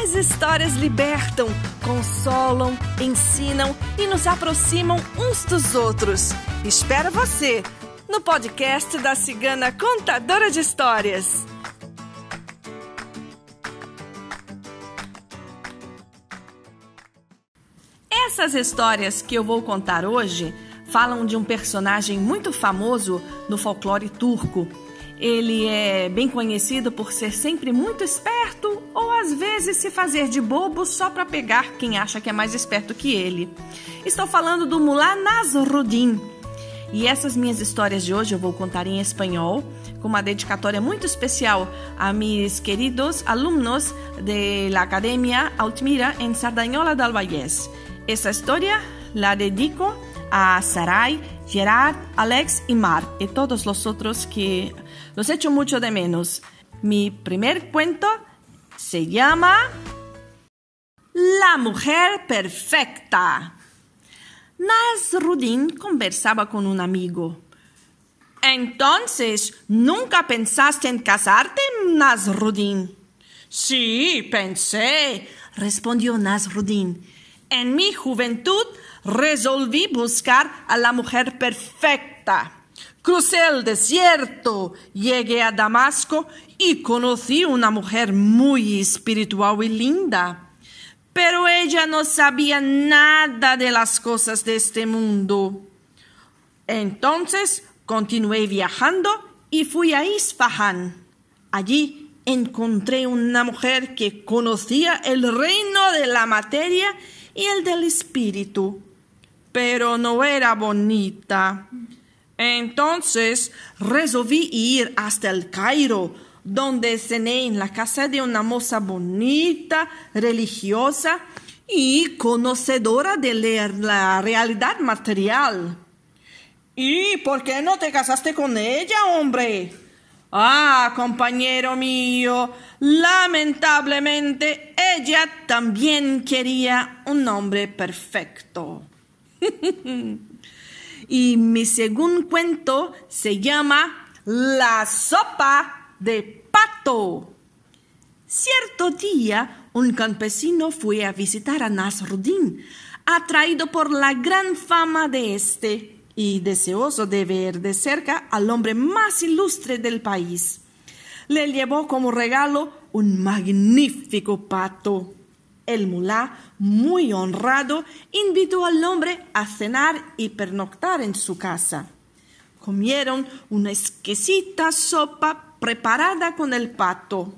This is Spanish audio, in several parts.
As histórias libertam, consolam, ensinam e nos aproximam uns dos outros. Espero você no podcast da Cigana Contadora de Histórias. Essas histórias que eu vou contar hoje falam de um personagem muito famoso no folclore turco ele é bem conhecido por ser sempre muito esperto ou às vezes se fazer de bobo só para pegar quem acha que é mais esperto que ele. Estou falando do Mullah Nasruddin. E essas minhas histórias de hoje eu vou contar em espanhol, com uma dedicatória muito especial a mis queridos alumnos de la Academia Altmira en Sardañola del Vallès. Essa história la dedico a Sarai, Gerard, Alex y Mar y todos los otros que los echo mucho de menos. Mi primer cuento se llama La mujer perfecta. Nasruddin conversaba con un amigo. Entonces, ¿nunca pensaste en casarte, Nasruddin? Sí, pensé, respondió Nasruddin. En mi juventud resolví buscar a la mujer perfecta. Crucé el desierto, llegué a Damasco y conocí una mujer muy espiritual y linda. Pero ella no sabía nada de las cosas de este mundo. Entonces continué viajando y fui a Isfahan. Allí encontré una mujer que conocía el reino de la materia y el del espíritu, pero no era bonita. Entonces resolví ir hasta el Cairo, donde cené en la casa de una moza bonita, religiosa y conocedora de la realidad material. ¿Y por qué no te casaste con ella, hombre? Ah, compañero mío, lamentablemente ella también quería un hombre perfecto. y mi segundo cuento se llama La sopa de pato. Cierto día, un campesino fue a visitar a Nasruddin, atraído por la gran fama de este y deseoso de ver de cerca al hombre más ilustre del país. Le llevó como regalo un magnífico pato. El mulá, muy honrado, invitó al hombre a cenar y pernoctar en su casa. Comieron una exquisita sopa preparada con el pato.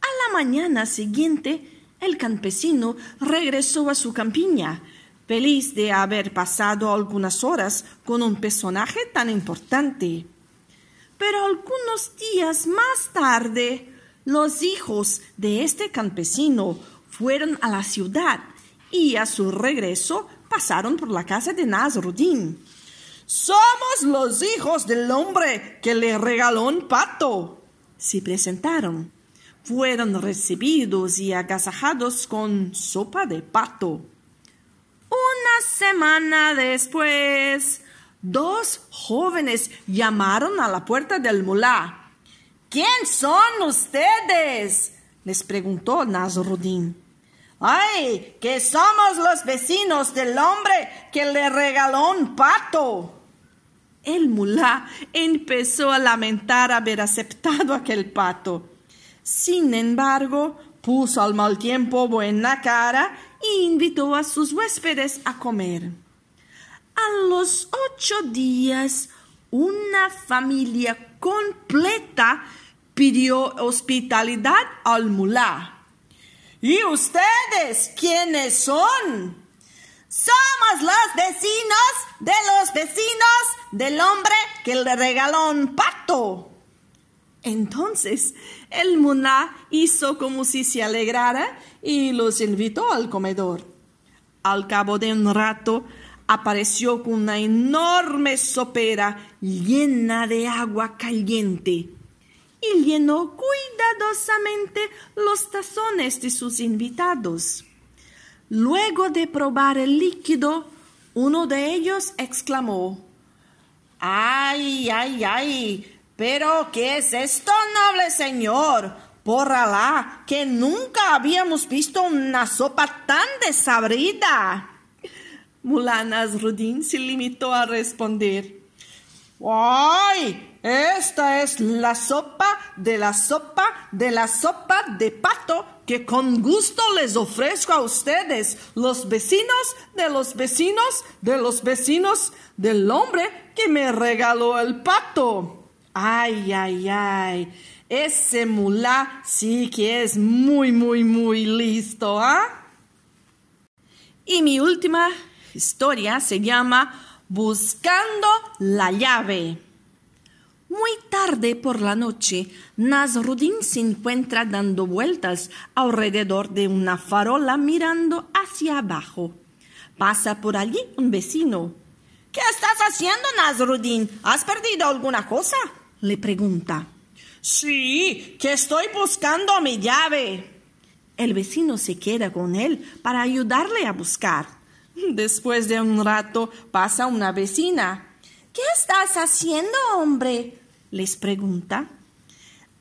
A la mañana siguiente, el campesino regresó a su campiña, feliz de haber pasado algunas horas con un personaje tan importante. Pero algunos días más tarde, los hijos de este campesino fueron a la ciudad y a su regreso pasaron por la casa de Nasruddin. Somos los hijos del hombre que le regaló un pato. Se presentaron. Fueron recibidos y agasajados con sopa de pato. Una semana después, dos jóvenes llamaron a la puerta del mulá. ¿Quién son ustedes? les preguntó Nasruddin. ¡Ay! Que somos los vecinos del hombre que le regaló un pato. El mulá empezó a lamentar haber aceptado aquel pato. Sin embargo, puso al mal tiempo buena cara e invitó a sus huéspedes a comer. A los ocho días, una familia completa pidió hospitalidad al mulá. ¿Y ustedes quiénes son? Somos los vecinos de los vecinos del hombre que le regaló un pato. Entonces el muná hizo como si se alegrara y los invitó al comedor. Al cabo de un rato, apareció con una enorme sopera llena de agua caliente y llenó los tazones de sus invitados. Luego de probar el líquido, uno de ellos exclamó, ¡Ay, ay, ay! ¿Pero qué es esto, noble señor? Por Alá, que nunca habíamos visto una sopa tan desabrida. Mullah Nasruddin se limitó a responder, ¡Ay! Esta es la sopa de la sopa de la sopa de pato que con gusto les ofrezco a ustedes, los vecinos de los vecinos de los vecinos del hombre que me regaló el pato. Ay, ay, ay. Ese mulá sí que es muy, muy, muy listo, ¿ah? Y mi última historia se llama Buscando la llave. Muy tarde por la noche, Nasruddin se encuentra dando vueltas alrededor de una farola mirando hacia abajo. Pasa por allí un vecino. ¿Qué estás haciendo, Nasruddin? ¿Has perdido alguna cosa? le pregunta. Sí, que estoy buscando mi llave. El vecino se queda con él para ayudarle a buscar. Después de un rato pasa una vecina. ¿Qué estás haciendo, hombre? Les pregunta.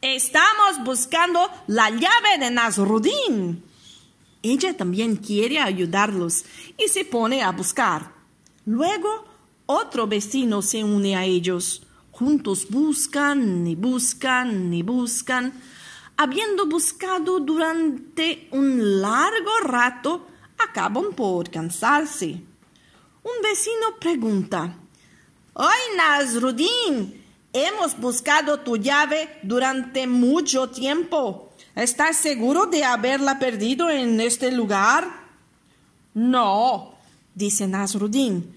Estamos buscando la llave de Nasruddin. Ella también quiere ayudarlos y se pone a buscar. Luego, otro vecino se une a ellos. Juntos buscan y buscan y buscan. Habiendo buscado durante un largo rato, acaban por cansarse. Un vecino pregunta, ¡Ay, Nasruddin! Hemos buscado tu llave durante mucho tiempo. ¿Estás seguro de haberla perdido en este lugar? No, dice Nasruddin.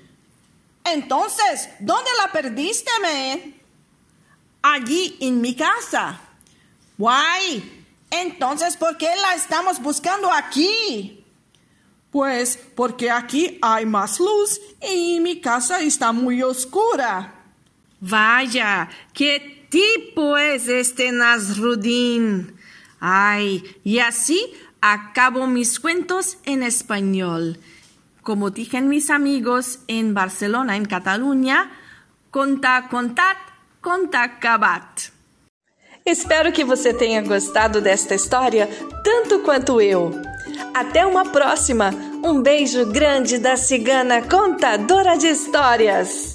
Entonces, ¿dónde la perdiste, me? Allí en mi casa. Guay. Entonces, ¿por qué la estamos buscando aquí? Pues porque aquí hay más luz y mi casa está muy oscura. Vaya, ¿qué tipo es este Nasruddin? Ay, y así acabo mis cuentos en español. Como dije mis amigos en Barcelona, en Cataluña, conta, contat, conta, cabat. Espero que você tenha gostado desta história tanto quanto eu. Até uma próxima! Um beijo grande da cigana contadora de histórias!